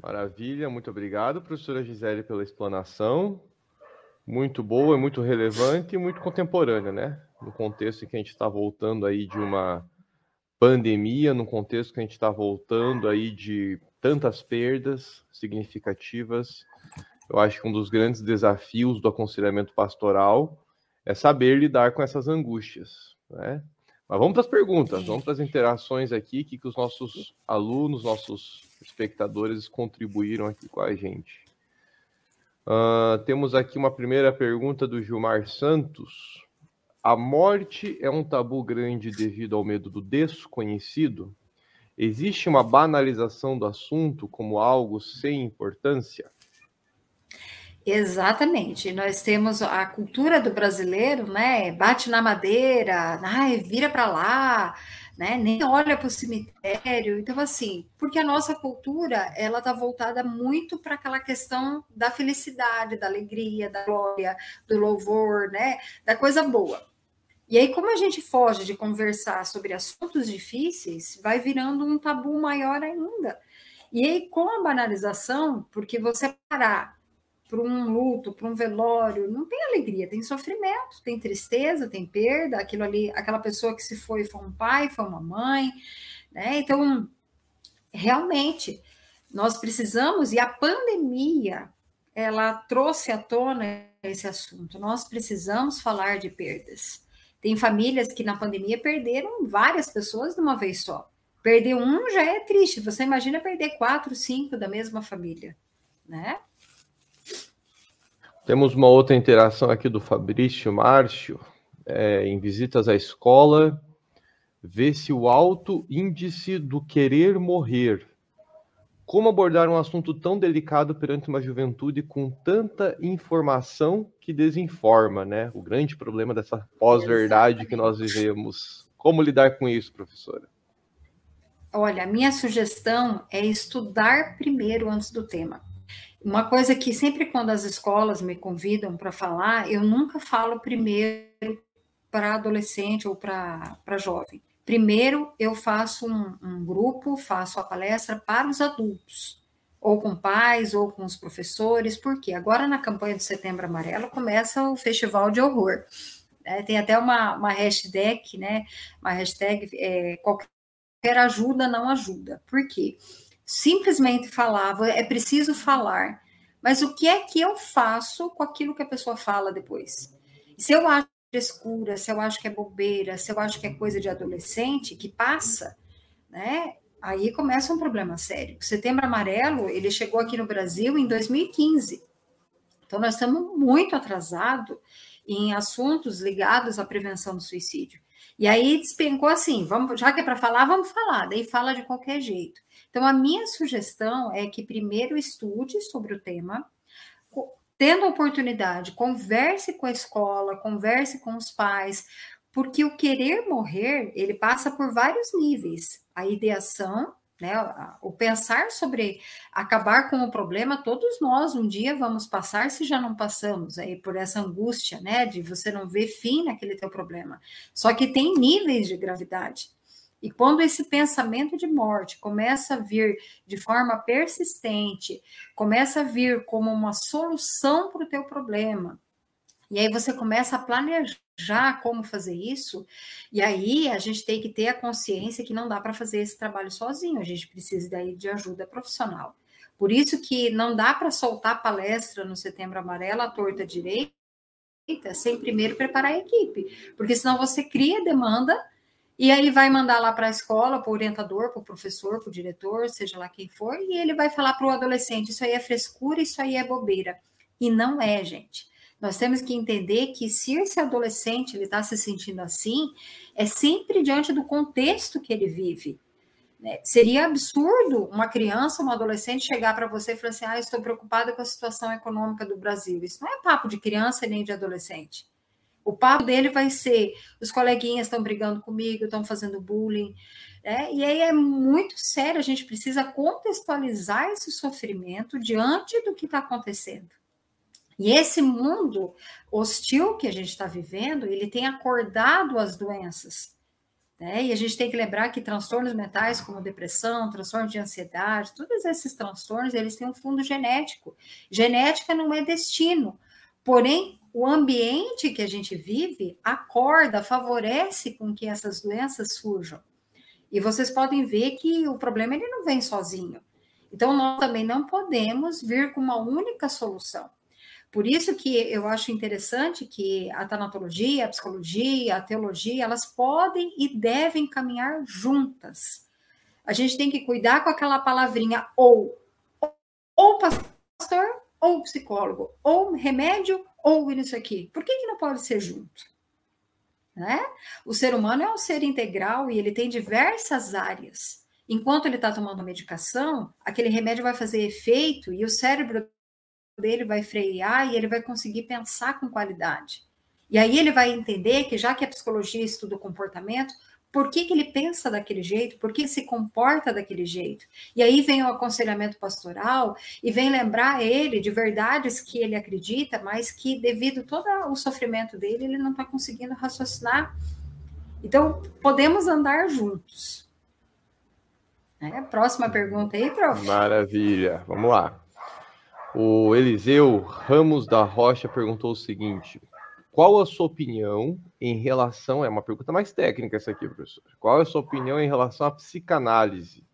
Speaker 1: Maravilha, muito obrigado, professora Gisele, pela explanação. Muito boa, muito relevante e muito contemporânea, né? No contexto em que a gente está voltando aí de uma pandemia, no contexto que a gente está voltando aí de tantas perdas significativas eu acho que um dos grandes desafios do aconselhamento pastoral é saber lidar com essas angústias, né? Mas vamos para as perguntas, vamos para as interações aqui, que, que os nossos alunos, nossos espectadores contribuíram aqui com a gente. Uh, temos aqui uma primeira pergunta do Gilmar Santos. A morte é um tabu grande devido ao medo do desconhecido? Existe uma banalização do assunto como algo sem importância?
Speaker 2: Exatamente. Nós temos a cultura do brasileiro, né? Bate na madeira, ai, vira para lá, né? Nem olha para o cemitério. Então, assim, porque a nossa cultura ela está voltada muito para aquela questão da felicidade, da alegria, da glória, do louvor, né? Da coisa boa. E aí, como a gente foge de conversar sobre assuntos difíceis, vai virando um tabu maior ainda. E aí, com a banalização, porque você parar para um luto, para um velório, não tem alegria, tem sofrimento, tem tristeza, tem perda, aquilo ali, aquela pessoa que se foi foi um pai, foi uma mãe, né? Então, realmente, nós precisamos, e a pandemia, ela trouxe à tona esse assunto, nós precisamos falar de perdas. Tem famílias que na pandemia perderam várias pessoas de uma vez só. Perder um já é triste, você imagina perder quatro, cinco da mesma família, né?
Speaker 1: Temos uma outra interação aqui do Fabrício Márcio, é, em visitas à escola, vê-se o alto índice do querer morrer. Como abordar um assunto tão delicado perante uma juventude com tanta informação que desinforma, né? O grande problema dessa pós-verdade que nós vivemos. Como lidar com isso, professora?
Speaker 2: Olha, a minha sugestão é estudar primeiro antes do tema. Uma coisa que sempre quando as escolas me convidam para falar, eu nunca falo primeiro para adolescente ou para jovem. Primeiro, eu faço um, um, grupo, faço a palestra para os adultos, ou com pais, ou com os professores, porque agora na campanha do Setembro Amarelo começa o Festival de Horror. É, tem até uma, uma hashtag, né? Uma hashtag é, qualquer ajuda não ajuda. Por quê? Simplesmente falava, é preciso falar. Mas o que é que eu faço com aquilo que a pessoa fala depois? Se eu acho frescura, se eu acho que é bobeira, se eu acho que é coisa de adolescente que passa, né? Aí começa um problema sério. O Setembro Amarelo, ele chegou aqui no Brasil em 2015. Então nós estamos muito atrasados em assuntos ligados à prevenção do suicídio. E aí despencou assim, vamos, já que é para falar, vamos falar, daí fala de qualquer jeito. Então, a minha sugestão é que primeiro estude sobre o tema, tendo a oportunidade, converse com a escola, converse com os pais, porque o querer morrer, ele passa por vários níveis. A ideação, né, o pensar sobre acabar com o problema, todos nós um dia vamos passar se já não passamos aí por essa angústia, né, de você não ver fim naquele teu problema. Só que tem níveis de gravidade. E quando esse pensamento de morte começa a vir de forma persistente, começa a vir como uma solução para o teu problema, e aí você começa a planejar como fazer isso, e aí a gente tem que ter a consciência que não dá para fazer esse trabalho sozinho, a gente precisa daí de ajuda profissional. Por isso que não dá para soltar palestra no Setembro Amarelo à torta direita sem primeiro preparar a equipe, porque senão você cria demanda e aí vai mandar lá para a escola, para o orientador, para o professor, para o diretor, seja lá quem for, e ele vai falar para o adolescente: isso aí é frescura, isso aí é bobeira. E não é, gente. Nós temos que entender que se esse adolescente ele está se sentindo assim, é sempre diante do contexto que ele vive. Né? Seria absurdo uma criança, um adolescente chegar para você e falar assim: ah, estou preocupada com a situação econômica do Brasil. Isso não é papo de criança nem de adolescente. O papo dele vai ser: os coleguinhas estão brigando comigo, estão fazendo bullying. Né? E aí é muito sério, a gente precisa contextualizar esse sofrimento diante do que está acontecendo. E esse mundo hostil que a gente está vivendo, ele tem acordado as doenças. Né? E a gente tem que lembrar que transtornos mentais, como depressão, transtorno de ansiedade, todos esses transtornos, eles têm um fundo genético. Genética não é destino, porém o ambiente que a gente vive acorda, favorece com que essas doenças surjam. E vocês podem ver que o problema ele não vem sozinho. Então, nós também não podemos vir com uma única solução. Por isso que eu acho interessante que a tanatologia, a psicologia, a teologia, elas podem e devem caminhar juntas. A gente tem que cuidar com aquela palavrinha ou, ou pastor, ou psicólogo, ou remédio, ou isso aqui. Por que, que não pode ser junto? Né? O ser humano é um ser integral e ele tem diversas áreas. Enquanto ele está tomando medicação, aquele remédio vai fazer efeito e o cérebro dele vai frear e ele vai conseguir pensar com qualidade. E aí ele vai entender que, já que a psicologia estuda o comportamento, por que, que ele pensa daquele jeito, por que se comporta daquele jeito. E aí vem o aconselhamento pastoral e vem lembrar ele de verdades que ele acredita, mas que, devido todo o sofrimento dele, ele não está conseguindo raciocinar. Então, podemos andar juntos. É, próxima pergunta aí, prof.
Speaker 1: Maravilha, vamos lá. O Eliseu Ramos da Rocha perguntou o seguinte: qual a sua opinião em relação. É uma pergunta mais técnica essa aqui, professor. Qual é a sua opinião em relação à psicanálise?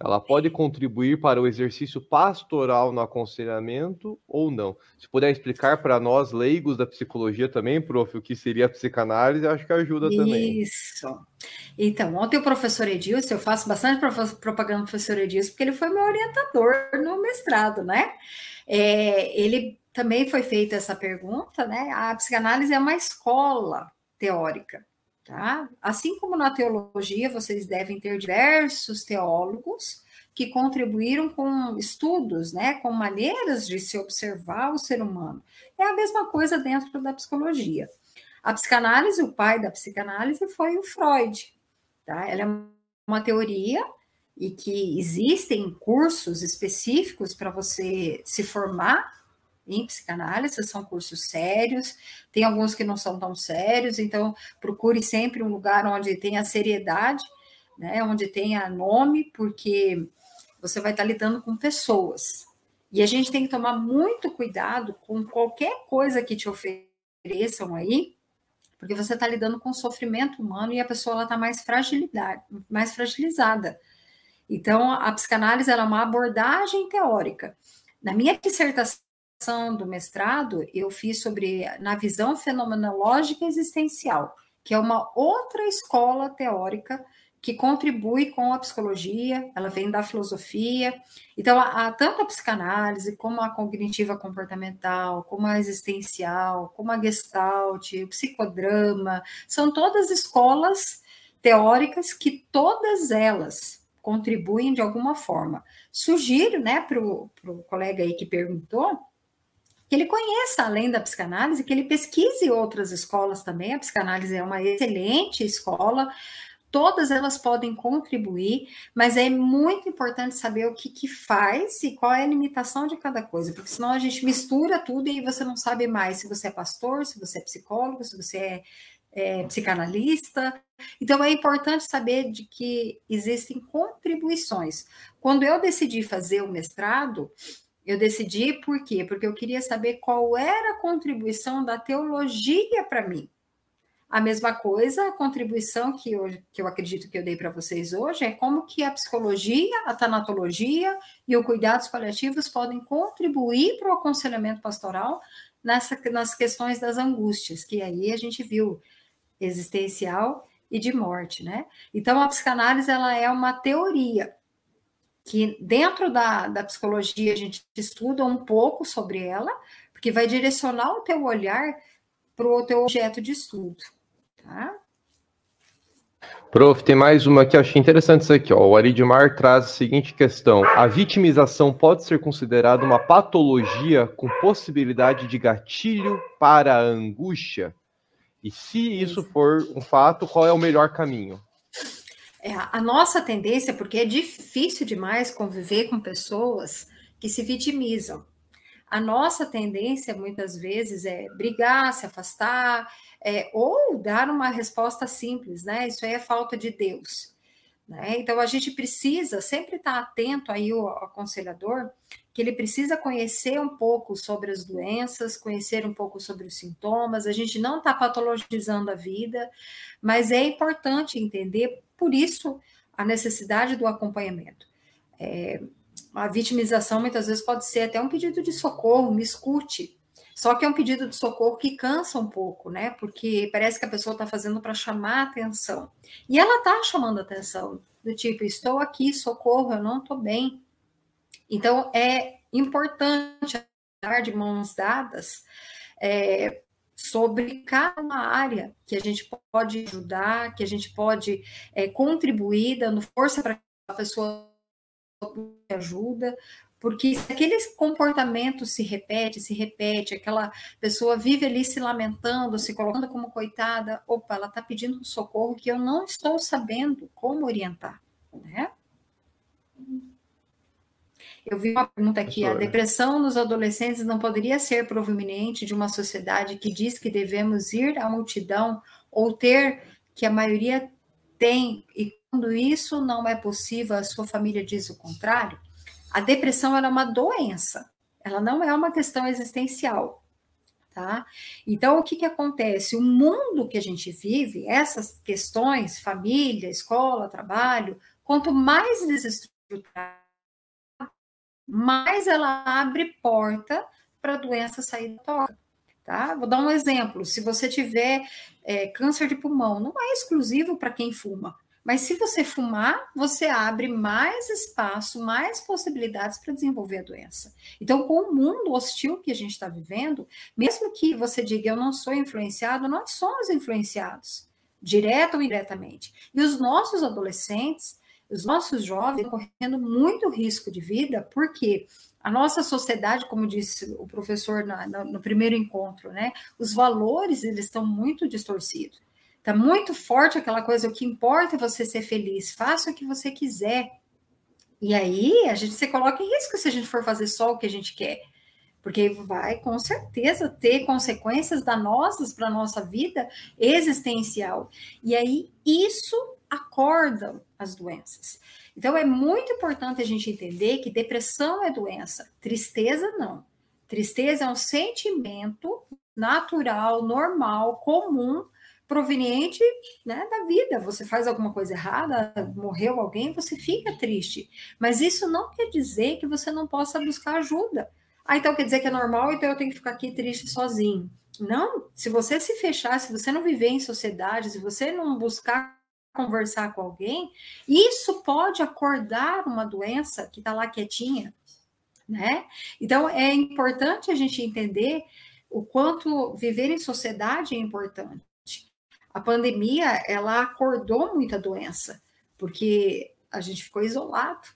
Speaker 1: Ela pode contribuir para o exercício pastoral no aconselhamento ou não? Se puder explicar para nós, leigos da psicologia também, prof, o que seria a psicanálise, acho que ajuda
Speaker 2: Isso.
Speaker 1: também.
Speaker 2: Isso. Então, ontem o professor Edilson, eu faço bastante propaganda do professor Edilson, porque ele foi meu orientador no mestrado, né? É, ele também foi feita essa pergunta, né? A psicanálise é uma escola teórica, tá? Assim como na teologia, vocês devem ter diversos teólogos que contribuíram com estudos, né, com maneiras de se observar o ser humano. É a mesma coisa dentro da psicologia. A psicanálise, o pai da psicanálise foi o Freud, tá? Ela é uma teoria e que existem cursos específicos para você se formar em psicanálise, são cursos sérios, tem alguns que não são tão sérios, então procure sempre um lugar onde tenha seriedade, né, onde tenha nome, porque você vai estar lidando com pessoas. E a gente tem que tomar muito cuidado com qualquer coisa que te ofereçam aí, porque você está lidando com sofrimento humano e a pessoa está mais, mais fragilizada. Então, a psicanálise é uma abordagem teórica. Na minha dissertação, do mestrado, eu fiz sobre na visão fenomenológica existencial, que é uma outra escola teórica que contribui com a psicologia, ela vem da filosofia. Então, a, a, tanto a psicanálise, como a cognitiva comportamental, como a existencial, como a gestalt, o psicodrama, são todas escolas teóricas que todas elas contribuem de alguma forma. Sugiro, né, para o colega aí que perguntou, que ele conheça além da psicanálise, que ele pesquise outras escolas também. A psicanálise é uma excelente escola, todas elas podem contribuir, mas é muito importante saber o que, que faz e qual é a limitação de cada coisa, porque senão a gente mistura tudo e você não sabe mais se você é pastor, se você é psicólogo, se você é, é psicanalista. Então é importante saber de que existem contribuições. Quando eu decidi fazer o mestrado, eu decidi por quê? Porque eu queria saber qual era a contribuição da teologia para mim. A mesma coisa, a contribuição que eu, que eu acredito que eu dei para vocês hoje é como que a psicologia, a tanatologia e o cuidados paliativos podem contribuir para o aconselhamento pastoral nessa, nas questões das angústias, que aí a gente viu existencial e de morte, né? Então, a psicanálise, ela é uma teoria, que dentro da, da psicologia a gente estuda um pouco sobre ela, porque vai direcionar o teu olhar para o teu objeto de estudo, tá?
Speaker 1: Prof, tem mais uma aqui, eu achei interessante isso aqui. Ó. O Aridmar traz a seguinte questão: a vitimização pode ser considerada uma patologia com possibilidade de gatilho para a angústia? E se isso for um fato, qual é o melhor caminho?
Speaker 2: É, a nossa tendência, porque é difícil demais conviver com pessoas que se vitimizam. A nossa tendência, muitas vezes, é brigar, se afastar, é, ou dar uma resposta simples, né? Isso aí é falta de Deus. Né? Então, a gente precisa sempre estar atento aí, o aconselhador, que ele precisa conhecer um pouco sobre as doenças, conhecer um pouco sobre os sintomas. A gente não está patologizando a vida, mas é importante entender por isso, a necessidade do acompanhamento. É, a vitimização muitas vezes pode ser até um pedido de socorro, me escute. Só que é um pedido de socorro que cansa um pouco, né? Porque parece que a pessoa está fazendo para chamar atenção. E ela está chamando atenção, do tipo, estou aqui, socorro, eu não estou bem. Então, é importante dar de mãos dadas é, sobre cada área que a gente pode ajudar, que a gente pode é, contribuir, dando força para a pessoa ajuda, Porque se aquele comportamento se repete, se repete, aquela pessoa vive ali se lamentando, se colocando como coitada, opa, ela está pedindo um socorro que eu não estou sabendo como orientar, né? Eu vi uma pergunta aqui: a depressão nos adolescentes não poderia ser proveniente de uma sociedade que diz que devemos ir à multidão ou ter que a maioria tem, e quando isso não é possível, a sua família diz o contrário? A depressão é uma doença, ela não é uma questão existencial. Tá? Então, o que, que acontece? O mundo que a gente vive, essas questões, família, escola, trabalho, quanto mais desestruturado, mais ela abre porta para a doença sair da toca. Tá? Vou dar um exemplo: se você tiver é, câncer de pulmão, não é exclusivo para quem fuma. Mas se você fumar, você abre mais espaço, mais possibilidades para desenvolver a doença. Então, com o mundo hostil que a gente está vivendo, mesmo que você diga eu não sou influenciado, nós somos influenciados, direto ou indiretamente. E os nossos adolescentes, os nossos jovens, correndo muito risco de vida, porque a nossa sociedade, como disse o professor na, no primeiro encontro, né, os valores eles estão muito distorcidos. Tá muito forte aquela coisa, o que importa é você ser feliz, faça o que você quiser. E aí a gente se coloca em risco se a gente for fazer só o que a gente quer. Porque vai com certeza ter consequências danosas para a nossa vida existencial. E aí isso acorda as doenças. Então é muito importante a gente entender que depressão é doença, tristeza não. Tristeza é um sentimento natural, normal, comum proveniente né, da vida. Você faz alguma coisa errada, morreu alguém, você fica triste. Mas isso não quer dizer que você não possa buscar ajuda. Ah, então quer dizer que é normal, então eu tenho que ficar aqui triste sozinho. Não, se você se fechar, se você não viver em sociedade, se você não buscar conversar com alguém, isso pode acordar uma doença que está lá quietinha, né? Então é importante a gente entender o quanto viver em sociedade é importante a pandemia ela acordou muita doença, porque a gente ficou isolado.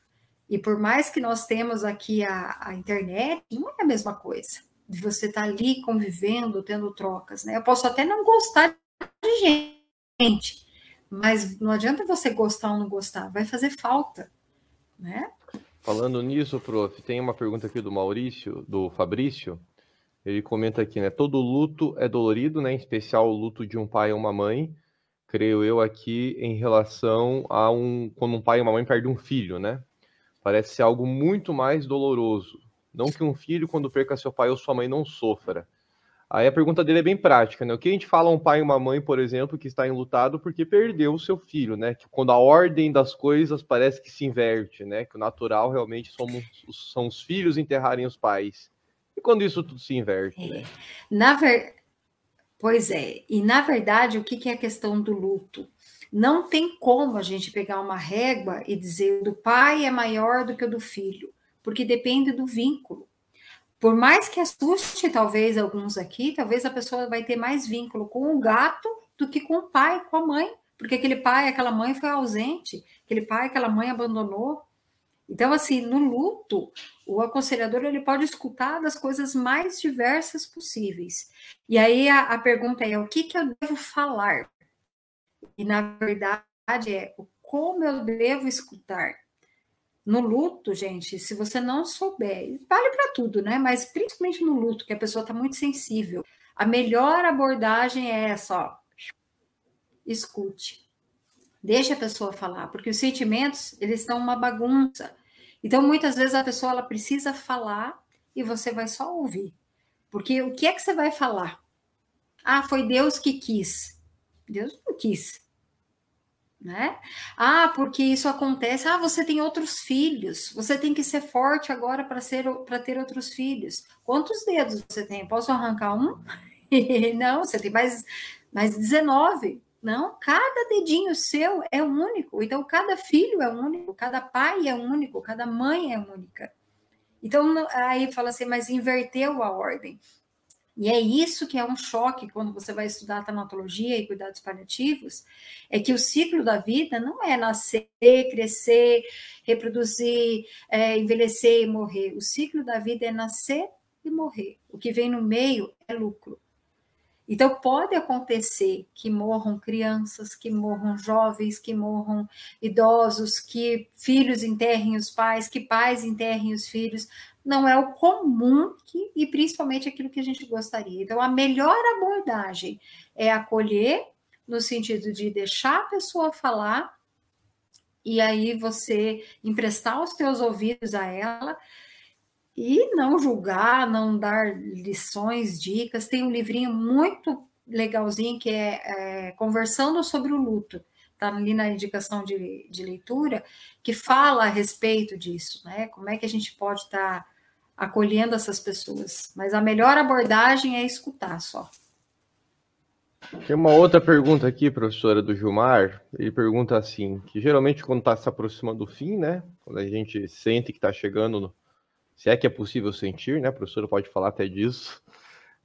Speaker 2: E por mais que nós temos aqui a, a internet, não é a mesma coisa de você estar tá ali convivendo, tendo trocas, né? Eu posso até não gostar de gente, mas não adianta você gostar ou não gostar, vai fazer falta, né?
Speaker 1: Falando nisso, prof, tem uma pergunta aqui do Maurício, do Fabrício. Ele comenta aqui, né? Todo luto é dolorido, né? Em especial o luto de um pai ou uma mãe. Creio eu aqui em relação a um quando um pai ou uma mãe perde um filho, né? Parece ser algo muito mais doloroso. Não que um filho, quando perca seu pai ou sua mãe, não sofra. Aí a pergunta dele é bem prática, né? O que a gente fala a um pai e uma mãe, por exemplo, que está enlutado porque perdeu o seu filho, né? Que quando a ordem das coisas parece que se inverte, né? Que o natural realmente somos, são os filhos enterrarem os pais. E quando isso tudo se inverte, é. né?
Speaker 2: Na ver... Pois é, e na verdade, o que é a questão do luto? Não tem como a gente pegar uma régua e dizer do pai é maior do que o do filho, porque depende do vínculo. Por mais que assuste, talvez, alguns aqui, talvez a pessoa vai ter mais vínculo com o gato do que com o pai, com a mãe, porque aquele pai, aquela mãe foi ausente, aquele pai, aquela mãe abandonou. Então, assim, no luto, o aconselhador ele pode escutar das coisas mais diversas possíveis. E aí a, a pergunta é: o que, que eu devo falar? E na verdade é como eu devo escutar. No luto, gente, se você não souber, vale para tudo, né? Mas principalmente no luto, que a pessoa está muito sensível, a melhor abordagem é essa, ó. Escute. Deixa a pessoa falar, porque os sentimentos, eles estão uma bagunça. Então, muitas vezes a pessoa ela precisa falar e você vai só ouvir. Porque o que é que você vai falar? Ah, foi Deus que quis. Deus não quis. Né? Ah, porque isso acontece. Ah, você tem outros filhos. Você tem que ser forte agora para ser para ter outros filhos. Quantos dedos você tem? Posso arrancar um? *laughs* não, você tem mais mais 19. Não, cada dedinho seu é único. Então, cada filho é único, cada pai é único, cada mãe é única. Então, aí fala assim, mas inverteu a ordem. E é isso que é um choque quando você vai estudar tanatologia e cuidados paliativos, é que o ciclo da vida não é nascer, crescer, reproduzir, é, envelhecer e morrer. O ciclo da vida é nascer e morrer. O que vem no meio é lucro. Então, pode acontecer que morram crianças, que morram jovens, que morram idosos, que filhos enterrem os pais, que pais enterrem os filhos. Não é o comum que, e principalmente aquilo que a gente gostaria. Então, a melhor abordagem é acolher, no sentido de deixar a pessoa falar, e aí você emprestar os teus ouvidos a ela e não julgar, não dar lições, dicas. Tem um livrinho muito legalzinho que é, é Conversando sobre o Luto, está ali na indicação de, de, leitura, que fala a respeito disso, né? Como é que a gente pode estar tá acolhendo essas pessoas. Mas a melhor abordagem é escutar só.
Speaker 1: Tem uma outra pergunta aqui, professora do Gilmar. Ele pergunta assim: que geralmente quando está se aproximando do fim, né? Quando a gente sente que está chegando no, se é que é possível sentir, né? A professora pode falar até disso.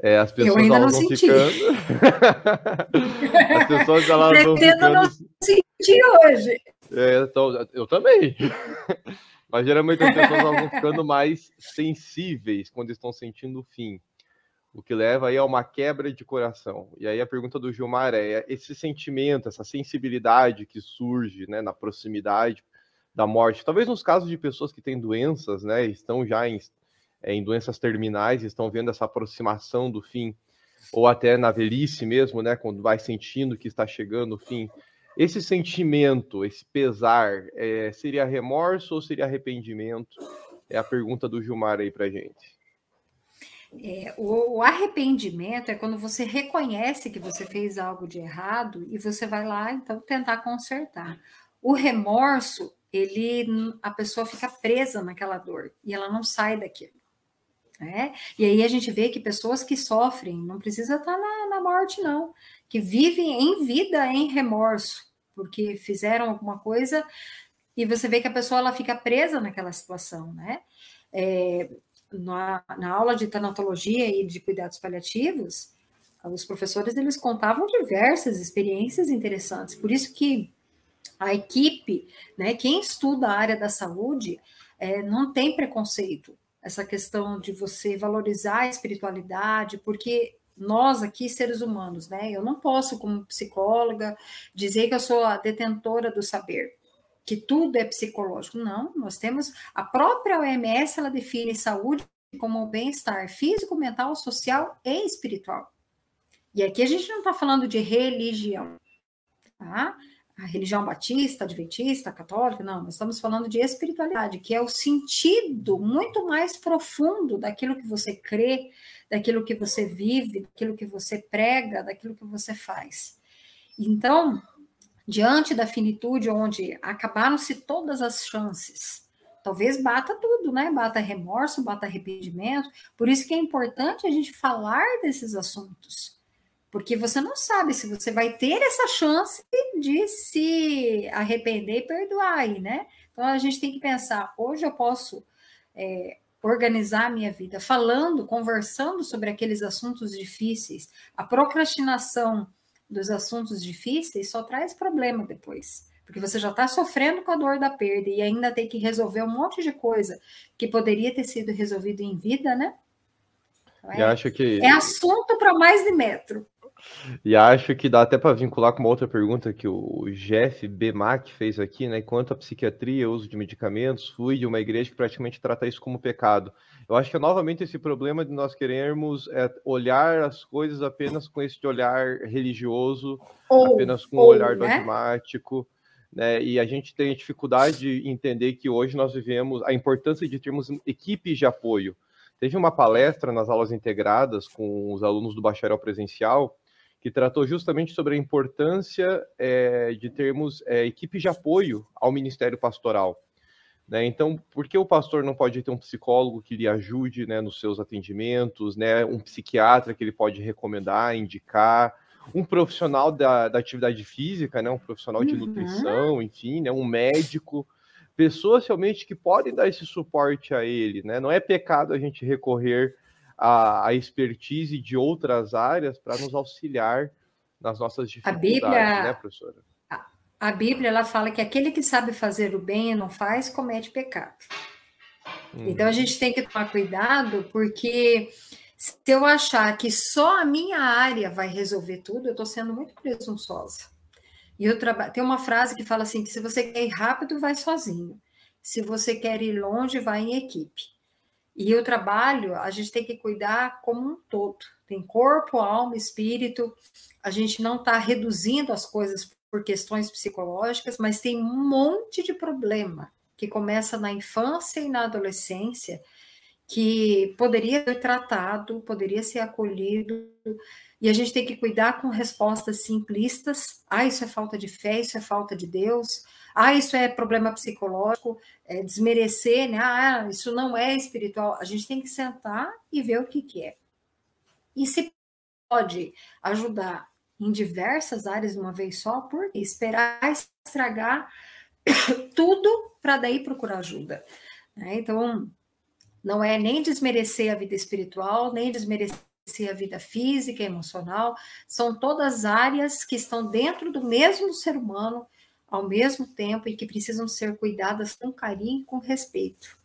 Speaker 1: É, as pessoas
Speaker 2: eu ainda não
Speaker 1: vão
Speaker 2: senti.
Speaker 1: ficando. *laughs* as pessoas elas vão ficando.
Speaker 2: não senti hoje.
Speaker 1: É, então, eu também. Mas geralmente as pessoas vão *laughs* ficando mais sensíveis quando estão sentindo o fim. O que leva aí a uma quebra de coração. E aí a pergunta do Gilmar é: esse sentimento, essa sensibilidade que surge né, na proximidade, da morte. Talvez nos casos de pessoas que têm doenças, né, estão já em, é, em doenças terminais, estão vendo essa aproximação do fim, ou até na velhice mesmo, né, quando vai sentindo que está chegando o fim. Esse sentimento, esse pesar, é, seria remorso ou seria arrependimento? É a pergunta do Gilmar aí para gente.
Speaker 2: É, o, o, arrependimento é quando você reconhece que você fez algo de errado e você vai lá, então, tentar consertar. O remorso ele a pessoa fica presa naquela dor e ela não sai daquilo. Né? E aí a gente vê que pessoas que sofrem, não precisa estar na, na morte, não, que vivem em vida em remorso, porque fizeram alguma coisa e você vê que a pessoa ela fica presa naquela situação, né? É, na, na aula de tanatologia e de cuidados paliativos, os professores eles contavam diversas experiências interessantes. Por isso que a equipe, né, quem estuda a área da saúde, é, não tem preconceito. Essa questão de você valorizar a espiritualidade, porque nós aqui, seres humanos, né, eu não posso, como psicóloga, dizer que eu sou a detentora do saber, que tudo é psicológico. Não, nós temos a própria OMS, ela define saúde como bem-estar físico, mental, social e espiritual. E aqui a gente não está falando de religião, tá? A religião batista, adventista, católica, não, nós estamos falando de espiritualidade, que é o sentido muito mais profundo daquilo que você crê, daquilo que você vive, daquilo que você prega, daquilo que você faz. Então, diante da finitude, onde acabaram-se todas as chances, talvez bata tudo, né? Bata remorso, bata arrependimento. Por isso que é importante a gente falar desses assuntos porque você não sabe se você vai ter essa chance de se arrepender e perdoar aí, né? Então a gente tem que pensar, hoje eu posso é, organizar a minha vida falando, conversando sobre aqueles assuntos difíceis. A procrastinação dos assuntos difíceis só traz problema depois. Porque você já está sofrendo com a dor da perda e ainda tem que resolver um monte de coisa que poderia ter sido resolvido em vida, né?
Speaker 1: Então, é, acho que...
Speaker 2: é assunto para mais de metro.
Speaker 1: E acho que dá até para vincular com uma outra pergunta que o Jeff Bemac fez aqui, né? Quanto à psiquiatria, uso de medicamentos, fui de uma igreja que praticamente trata isso como pecado. Eu acho que é novamente esse problema de nós querermos é, olhar as coisas apenas com esse olhar religioso, ou, apenas com o um olhar né? dogmático. Né? E a gente tem dificuldade de entender que hoje nós vivemos a importância de termos equipes de apoio. Teve uma palestra nas aulas integradas com os alunos do bacharel presencial que tratou justamente sobre a importância é, de termos é, equipes de apoio ao Ministério Pastoral. Né? Então, por que o pastor não pode ter um psicólogo que lhe ajude né, nos seus atendimentos, né? um psiquiatra que ele pode recomendar, indicar, um profissional da, da atividade física, né? um profissional de uhum. nutrição, enfim, né? um médico, pessoas realmente que podem dar esse suporte a ele. Né? Não é pecado a gente recorrer a, a expertise de outras áreas para nos auxiliar nas nossas dificuldades,
Speaker 2: Bíblia,
Speaker 1: né, professora?
Speaker 2: A, a Bíblia ela fala que aquele que sabe fazer o bem e não faz, comete pecado. Hum. Então a gente tem que tomar cuidado, porque se eu achar que só a minha área vai resolver tudo, eu estou sendo muito presunçosa. E eu trabalho. Tem uma frase que fala assim: que se você quer ir rápido, vai sozinho. Se você quer ir longe, vai em equipe. E o trabalho, a gente tem que cuidar como um todo. Tem corpo, alma, espírito. A gente não está reduzindo as coisas por questões psicológicas, mas tem um monte de problema que começa na infância e na adolescência que poderia ser tratado, poderia ser acolhido, e a gente tem que cuidar com respostas simplistas. Ah, isso é falta de fé, isso é falta de Deus. Ah, isso é problema psicológico, é desmerecer, né? Ah, isso não é espiritual. A gente tem que sentar e ver o que, que é. E se pode ajudar em diversas áreas de uma vez só, por esperar estragar *coughs* tudo para daí procurar ajuda. Né? Então, não é nem desmerecer a vida espiritual, nem desmerecer a vida física, emocional, são todas áreas que estão dentro do mesmo ser humano ao mesmo tempo e que precisam ser cuidadas com carinho e com respeito.